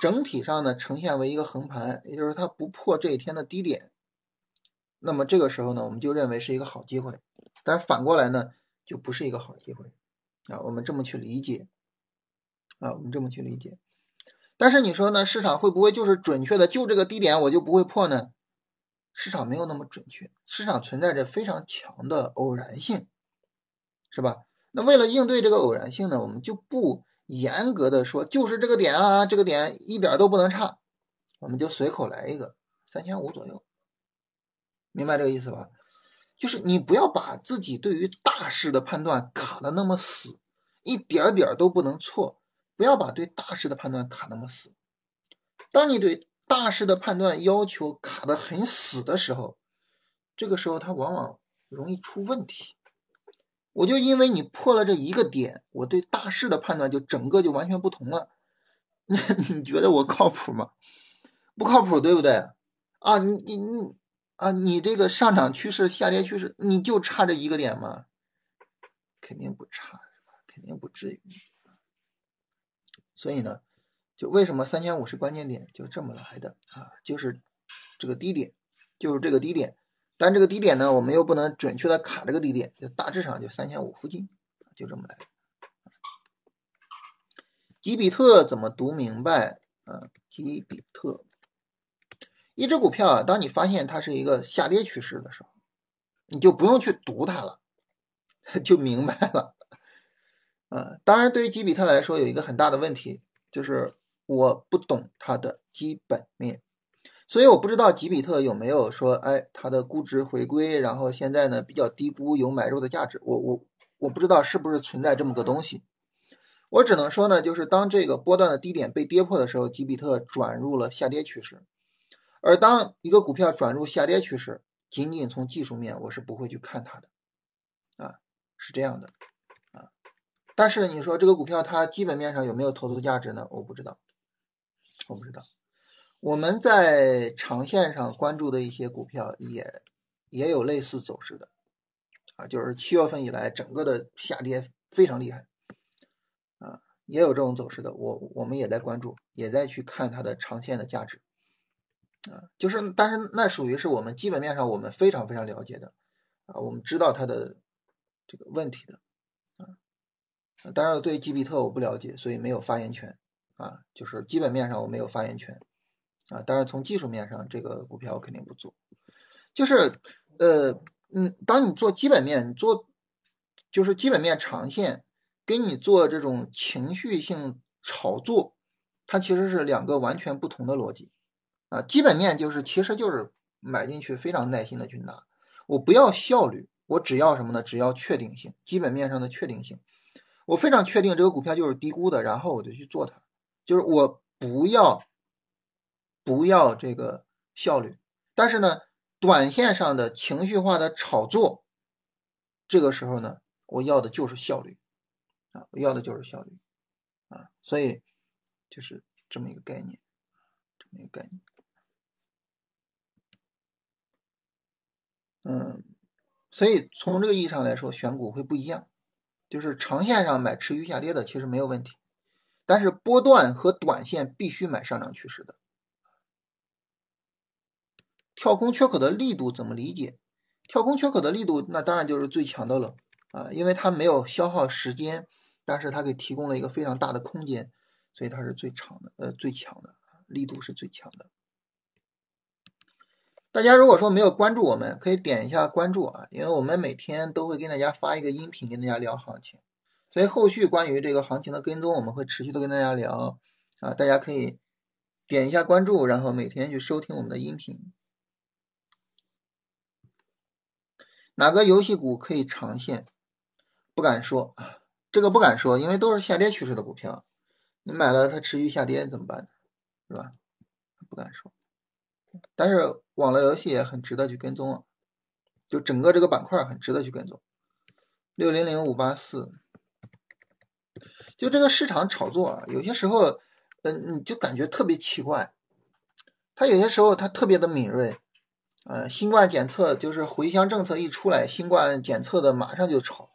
整体上呢呈现为一个横盘，也就是它不破这一天的低点，那么这个时候呢，我们就认为是一个好机会。但是反过来呢，就不是一个好机会啊！我们这么去理解啊，我们这么去理解。但是你说呢，市场会不会就是准确的就这个低点我就不会破呢？市场没有那么准确，市场存在着非常强的偶然性，是吧？那为了应对这个偶然性呢，我们就不严格的说就是这个点啊，这个点一点都不能差，我们就随口来一个三千五左右，明白这个意思吧？就是你不要把自己对于大势的判断卡的那么死，一点点都不能错。不要把对大势的判断卡那么死。当你对大势的判断要求卡的很死的时候，这个时候它往往容易出问题。我就因为你破了这一个点，我对大势的判断就整个就完全不同了。那你觉得我靠谱吗？不靠谱，对不对？啊，你你你。啊，你这个上涨趋势、下跌趋势，你就差这一个点吗？肯定不差，肯定不至于。所以呢，就为什么三千五是关键点，就这么来的啊？就是这个低点，就是这个低点。但这个低点呢，我们又不能准确的卡这个低点，就大致上就三千五附近，就这么来。吉比特怎么读明白？啊，吉比特。一只股票啊，当你发现它是一个下跌趋势的时候，你就不用去读它了，就明白了。啊，当然，对于吉比特来说，有一个很大的问题，就是我不懂它的基本面，所以我不知道吉比特有没有说，哎，它的估值回归，然后现在呢比较低估，有买入的价值。我我我不知道是不是存在这么个东西，我只能说呢，就是当这个波段的低点被跌破的时候，吉比特转入了下跌趋势。而当一个股票转入下跌趋势，仅仅从技术面，我是不会去看它的，啊，是这样的，啊，但是你说这个股票它基本面上有没有投资价值呢？我不知道，我不知道。我们在长线上关注的一些股票也也有类似走势的，啊，就是七月份以来整个的下跌非常厉害，啊，也有这种走势的，我我们也在关注，也在去看它的长线的价值，啊，就是但是那属于是我们基本面上我们非常非常了解的，啊，我们知道它的这个问题的，啊，当然对吉比特我不了解，所以没有发言权，啊，就是基本面上我没有发言权。啊，当然从技术面上，这个股票我肯定不做。就是，呃，嗯，当你做基本面，你做就是基本面长线，跟你做这种情绪性炒作，它其实是两个完全不同的逻辑。啊，基本面就是其实就是买进去，非常耐心的去拿。我不要效率，我只要什么呢？只要确定性，基本面上的确定性。我非常确定这个股票就是低估的，然后我就去做它。就是我不要。不要这个效率，但是呢，短线上的情绪化的炒作，这个时候呢，我要的就是效率啊，我要的就是效率啊，所以就是这么一个概念，这么一个概念。嗯，所以从这个意义上来说，选股会不一样，就是长线上买持续下跌的其实没有问题，但是波段和短线必须买上涨趋势的。跳空缺口的力度怎么理解？跳空缺口的力度，那当然就是最强的了啊，因为它没有消耗时间，但是它给提供了一个非常大的空间，所以它是最长的，呃，最强的力度是最强的。大家如果说没有关注我们，可以点一下关注啊，因为我们每天都会跟大家发一个音频，跟大家聊行情，所以后续关于这个行情的跟踪，我们会持续的跟大家聊啊，大家可以点一下关注，然后每天去收听我们的音频。哪个游戏股可以长线？不敢说，这个不敢说，因为都是下跌趋势的股票，你买了它持续下跌怎么办呢？是吧？不敢说。但是网络游戏也很值得去跟踪啊，就整个这个板块很值得去跟踪。六零零五八四，就这个市场炒作啊，有些时候，嗯，你就感觉特别奇怪，它有些时候它特别的敏锐。呃，新冠检测就是回乡政策一出来，新冠检测的马上就炒。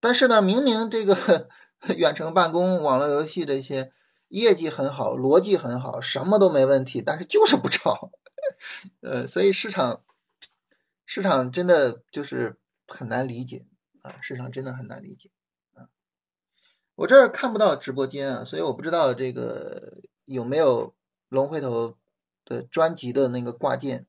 但是呢，明明这个 远程办公、网络游戏这些业绩很好，逻辑很好，什么都没问题，但是就是不炒。呃，所以市场市场真的就是很难理解啊，市场真的很难理解。我这儿看不到直播间啊，所以我不知道这个有没有龙回头。的专辑的那个挂件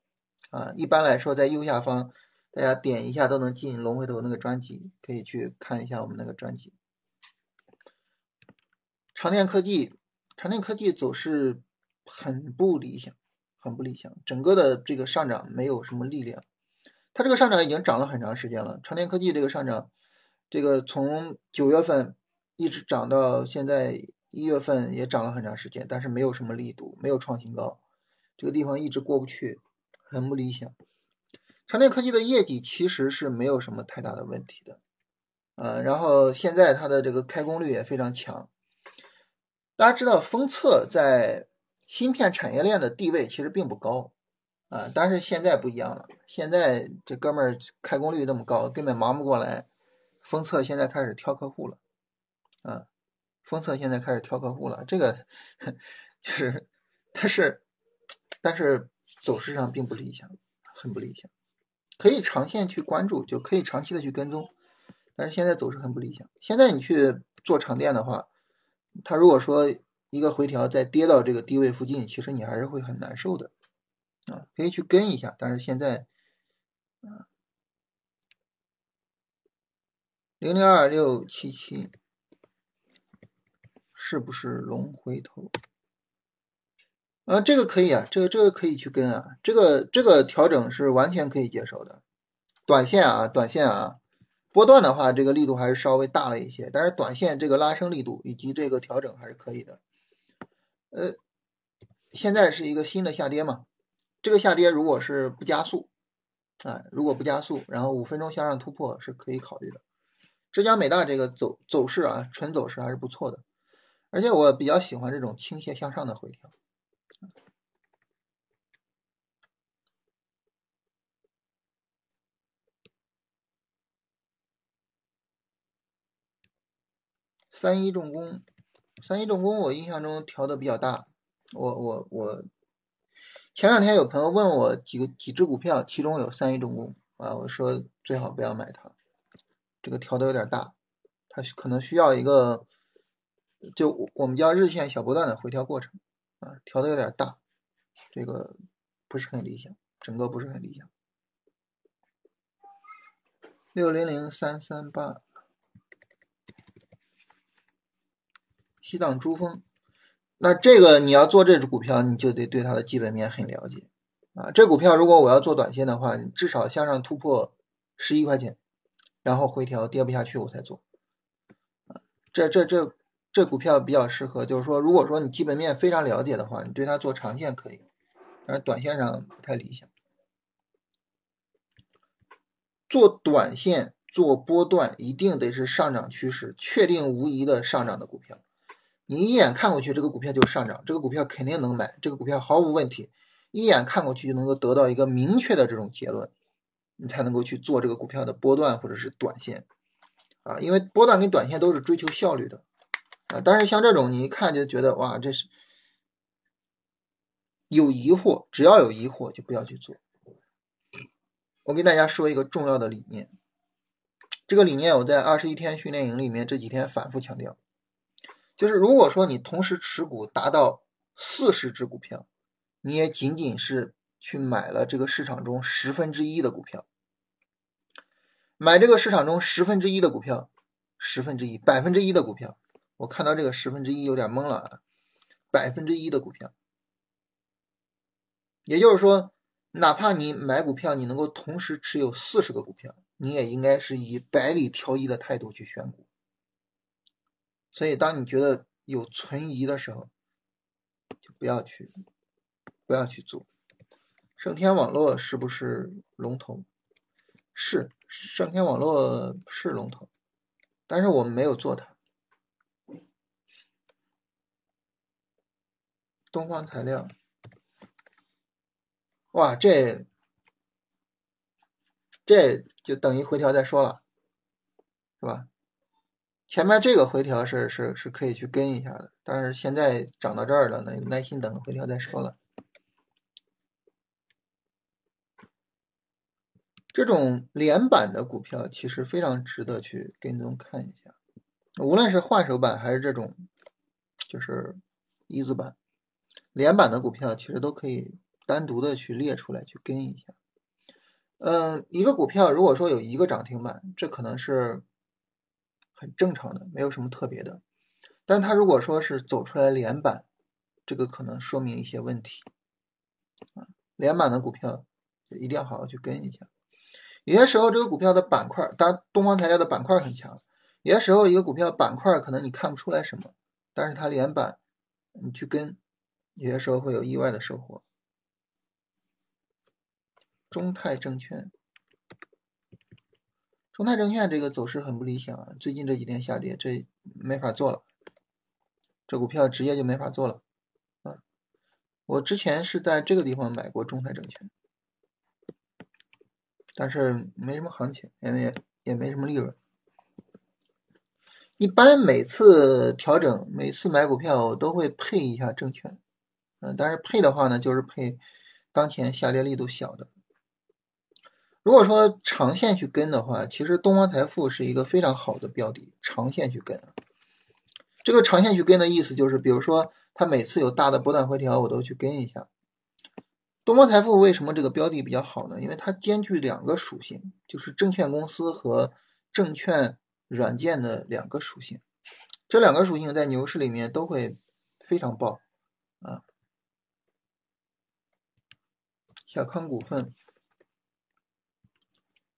啊，一般来说在右下方，大家点一下都能进龙回头那个专辑，可以去看一下我们那个专辑。长电科技，长电科技走势很不理想，很不理想，整个的这个上涨没有什么力量。它这个上涨已经涨了很长时间了，长电科技这个上涨，这个从九月份一直涨到现在一月份也涨了很长时间，但是没有什么力度，没有创新高。这个地方一直过不去，很不理想。长电科技的业绩其实是没有什么太大的问题的，呃，然后现在它的这个开工率也非常强。大家知道，封测在芯片产业链的地位其实并不高，啊，但是现在不一样了，现在这哥们儿开工率那么高，根本忙不过来。封测现在开始挑客户了，啊，封测现在开始挑客户了，这个 就是，但是。但是走势上并不理想，很不理想，可以长线去关注，就可以长期的去跟踪。但是现在走势很不理想。现在你去做长电的话，它如果说一个回调再跌到这个低位附近，其实你还是会很难受的啊，可以去跟一下。但是现在，啊，零零二六七七是不是龙回头？啊，这个可以啊，这个这个可以去跟啊，这个这个调整是完全可以接受的。短线啊，短线啊，波段的话，这个力度还是稍微大了一些，但是短线这个拉升力度以及这个调整还是可以的。呃，现在是一个新的下跌嘛，这个下跌如果是不加速啊，如果不加速，然后五分钟向上突破是可以考虑的。浙江美大这个走走势啊，纯走势还是不错的，而且我比较喜欢这种倾斜向上的回调。三一重工三一重工我印象中调的比较大我我我前两天有朋友问我几个几只股票其中有三一重工啊我说最好不要买它这个调的有点大它可能需要一个就我们叫日线小波段的回调过程啊，调的有点大，这个不是很理想，整个不是很理想。六零零三三八，西藏珠峰，那这个你要做这只股票，你就得对它的基本面很了解啊。这股票如果我要做短线的话，你至少向上突破十一块钱，然后回调跌不下去我才做。这这这这股票比较适合，就是说，如果说你基本面非常了解的话，你对它做长线可以，但是短线上不太理想。做短线、做波段，一定得是上涨趋势确定无疑的上涨的股票。你一眼看过去，这个股票就上涨，这个股票肯定能买，这个股票毫无问题。一眼看过去就能够得到一个明确的这种结论，你才能够去做这个股票的波段或者是短线啊。因为波段跟短线都是追求效率的啊。但是像这种，你一看就觉得哇，这是有疑惑，只要有疑惑就不要去做。我给大家说一个重要的理念，这个理念我在二十一天训练营里面这几天反复强调，就是如果说你同时持股达到四十只股票，你也仅仅是去买了这个市场中十分之一的股票，买这个市场中十分之一的股票，十分之一百分之一的股票，我看到这个十分之一有点懵了啊，百分之一的股票，也就是说。哪怕你买股票，你能够同时持有四十个股票，你也应该是以百里挑一的态度去选股。所以，当你觉得有存疑的时候，就不要去，不要去做。盛天网络是不是龙头？是，盛天网络是龙头，但是我们没有做它。东方材料。哇，这这就等于回调再说了，是吧？前面这个回调是是是可以去跟一下的，但是现在涨到这儿了，那耐心等回调再说了。这种连板的股票其实非常值得去跟踪看一下，无论是换手板还是这种就是一字板，连板的股票其实都可以。单独的去列出来去跟一下，嗯，一个股票如果说有一个涨停板，这可能是很正常的，没有什么特别的。但它如果说是走出来连板，这个可能说明一些问题啊。连板的股票一定要好好去跟一下。有些时候这个股票的板块，当然东方材料的板块很强。有些时候一个股票板块可能你看不出来什么，但是它连板，你去跟，有些时候会有意外的收获。中泰证券，中泰证券这个走势很不理想啊，最近这几天下跌，这没法做了，这股票直接就没法做了啊。我之前是在这个地方买过中泰证券，但是没什么行情，也也也没什么利润。一般每次调整，每次买股票我都会配一下证券，嗯，但是配的话呢，就是配当前下跌力度小的。如果说长线去跟的话，其实东方财富是一个非常好的标的。长线去跟，这个长线去跟的意思就是，比如说它每次有大的波段回调，我都去跟一下。东方财富为什么这个标的比较好呢？因为它兼具两个属性，就是证券公司和证券软件的两个属性。这两个属性在牛市里面都会非常爆啊。小康股份。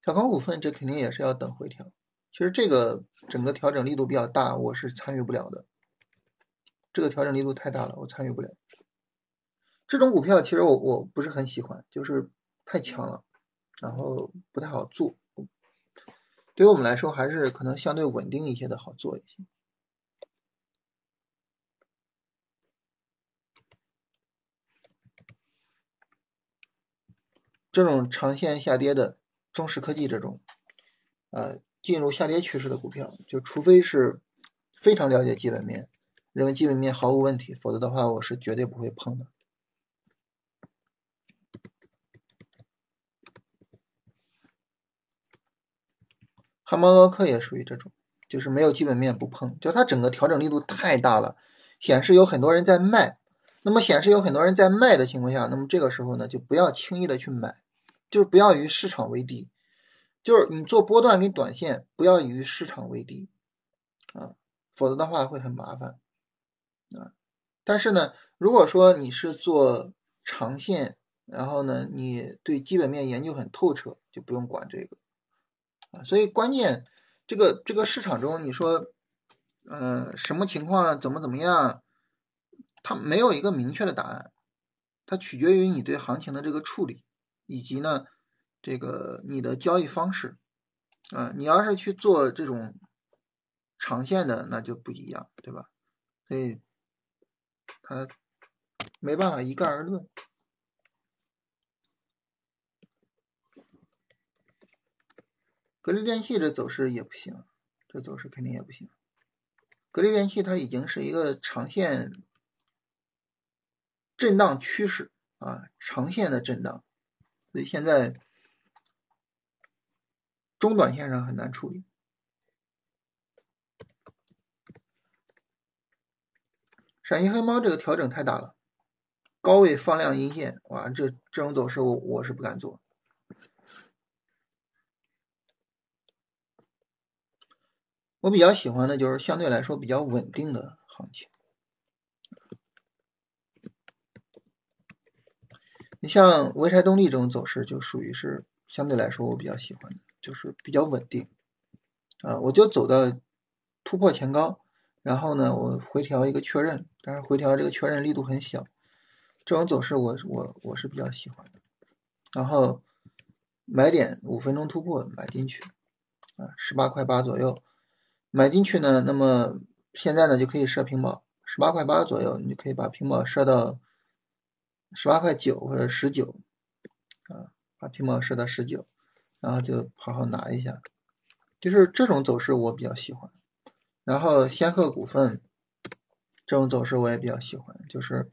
小康股份，这肯定也是要等回调。其实这个整个调整力度比较大，我是参与不了的。这个调整力度太大了，我参与不了。这种股票其实我我不是很喜欢，就是太强了，然后不太好做。对于我们来说，还是可能相对稳定一些的好做一些。这种长线下跌的。中石科技这种，呃，进入下跌趋势的股票，就除非是非常了解基本面，认为基本面毫无问题，否则的话我是绝对不会碰的。汉堡包克也属于这种，就是没有基本面不碰，就它整个调整力度太大了，显示有很多人在卖。那么显示有很多人在卖的情况下，那么这个时候呢，就不要轻易的去买，就是不要与市场为敌，就是你做波段跟短线不要与市场为敌啊，否则的话会很麻烦啊。但是呢，如果说你是做长线，然后呢，你对基本面研究很透彻，就不用管这个啊。所以关键这个这个市场中，你说，嗯，什么情况，怎么怎么样？它没有一个明确的答案，它取决于你对行情的这个处理，以及呢，这个你的交易方式，啊，你要是去做这种长线的，那就不一样，对吧？所以他没办法一概而论。格力电器这走势也不行，这走势肯定也不行。格力电器它已经是一个长线。震荡趋势啊，长线的震荡，所以现在中短线上很难处理。陕西黑猫这个调整太大了，高位放量阴线，哇，这这种走势我我是不敢做。我比较喜欢的就是相对来说比较稳定的行情。你像潍柴动力这种走势，就属于是相对来说我比较喜欢的，就是比较稳定啊。我就走到突破前高，然后呢，我回调一个确认，但是回调这个确认力度很小，这种走势我我我是比较喜欢的。然后买点五分钟突破买进去啊，十八块八左右买进去呢，那么现在呢就可以设平保，十八块八左右，你就可以把平保设到。十八块九或者十九，啊，把屏保设到十九，然后就好好拿一下，就是这种走势我比较喜欢。然后仙鹤股份这种走势我也比较喜欢，就是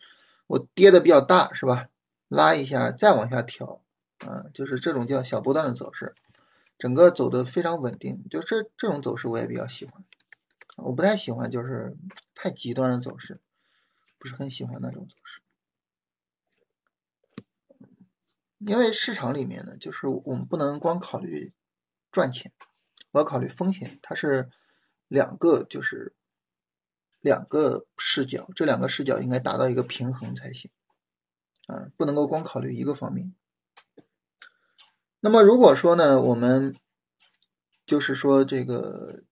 我跌的比较大是吧？拉一下再往下调，啊，就是这种叫小波段的走势，整个走的非常稳定，就这这种走势我也比较喜欢。我不太喜欢就是太极端的走势，不是很喜欢那种走势。因为市场里面呢，就是我们不能光考虑赚钱，我要考虑风险，它是两个，就是两个视角，这两个视角应该达到一个平衡才行，啊，不能够光考虑一个方面。那么如果说呢，我们就是说这个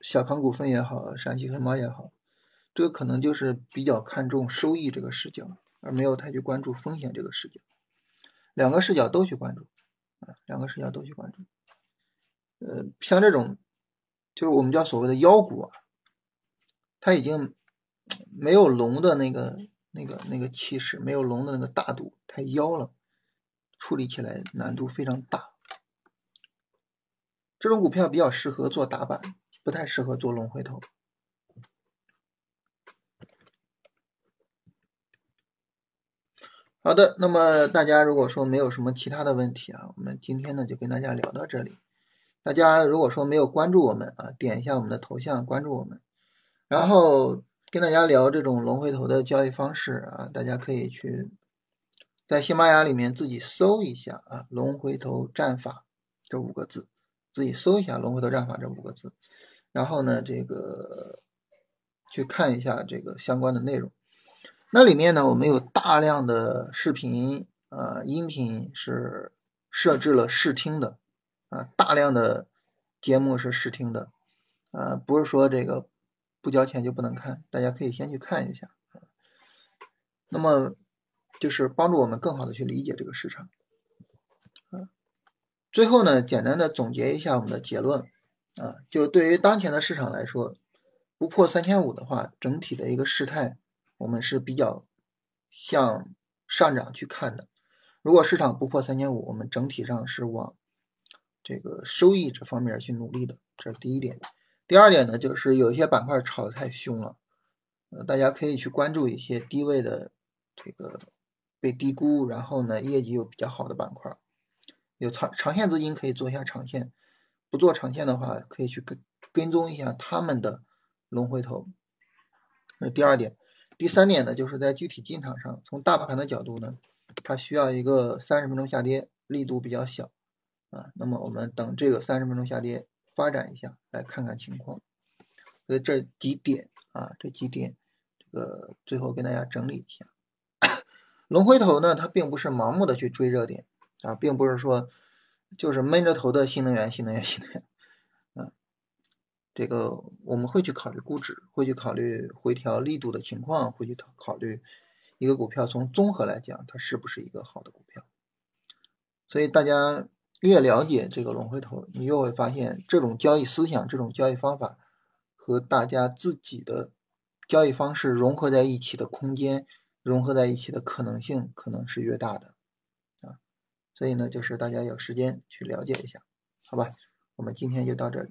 小康股份也好，陕西黑猫也好，这个可能就是比较看重收益这个视角，而没有太去关注风险这个视角。两个视角都去关注，啊，两个视角都去关注。呃，像这种，就是我们叫所谓的妖股啊，它已经没有龙的那个、那个、那个气势，没有龙的那个大度，太妖了，处理起来难度非常大。这种股票比较适合做打板，不太适合做龙回头。好的，那么大家如果说没有什么其他的问题啊，我们今天呢就跟大家聊到这里。大家如果说没有关注我们啊，点一下我们的头像关注我们，然后跟大家聊这种龙回头的交易方式啊，大家可以去在喜马拉雅里面自己搜一下啊“龙回头战法”这五个字，自己搜一下“龙回头战法”这五个字，然后呢这个去看一下这个相关的内容。那里面呢，我们有大量的视频啊、音频是设置了试听的啊，大量的节目是试听的啊，不是说这个不交钱就不能看，大家可以先去看一下。那么就是帮助我们更好的去理解这个市场啊。最后呢，简单的总结一下我们的结论啊，就对于当前的市场来说，不破三千五的话，整体的一个事态。我们是比较向上涨去看的。如果市场不破三千五，我们整体上是往这个收益这方面去努力的，这是第一点。第二点呢，就是有一些板块炒得太凶了，呃，大家可以去关注一些低位的这个被低估，然后呢业绩又比较好的板块，有长长线资金可以做一下长线，不做长线的话，可以去跟跟踪一下他们的龙回头。这是第二点，第三点呢，就是在具体进场上，从大盘的角度呢，它需要一个三十分钟下跌，力度比较小啊，那么我们等这个三十分钟下跌。发展一下，来看看情况。所以这几点啊，这几点，这个最后跟大家整理一下。龙回头呢，它并不是盲目的去追热点啊，并不是说就是闷着头的新能源、新能源、新能源。这个我们会去考虑估值，会去考虑回调力度的情况，会去考考虑一个股票从综合来讲，它是不是一个好的股票。所以大家。越了解这个龙回头，你又会发现这种交易思想、这种交易方法和大家自己的交易方式融合在一起的空间、融合在一起的可能性，可能是越大的啊。所以呢，就是大家有时间去了解一下，好吧？我们今天就到这里。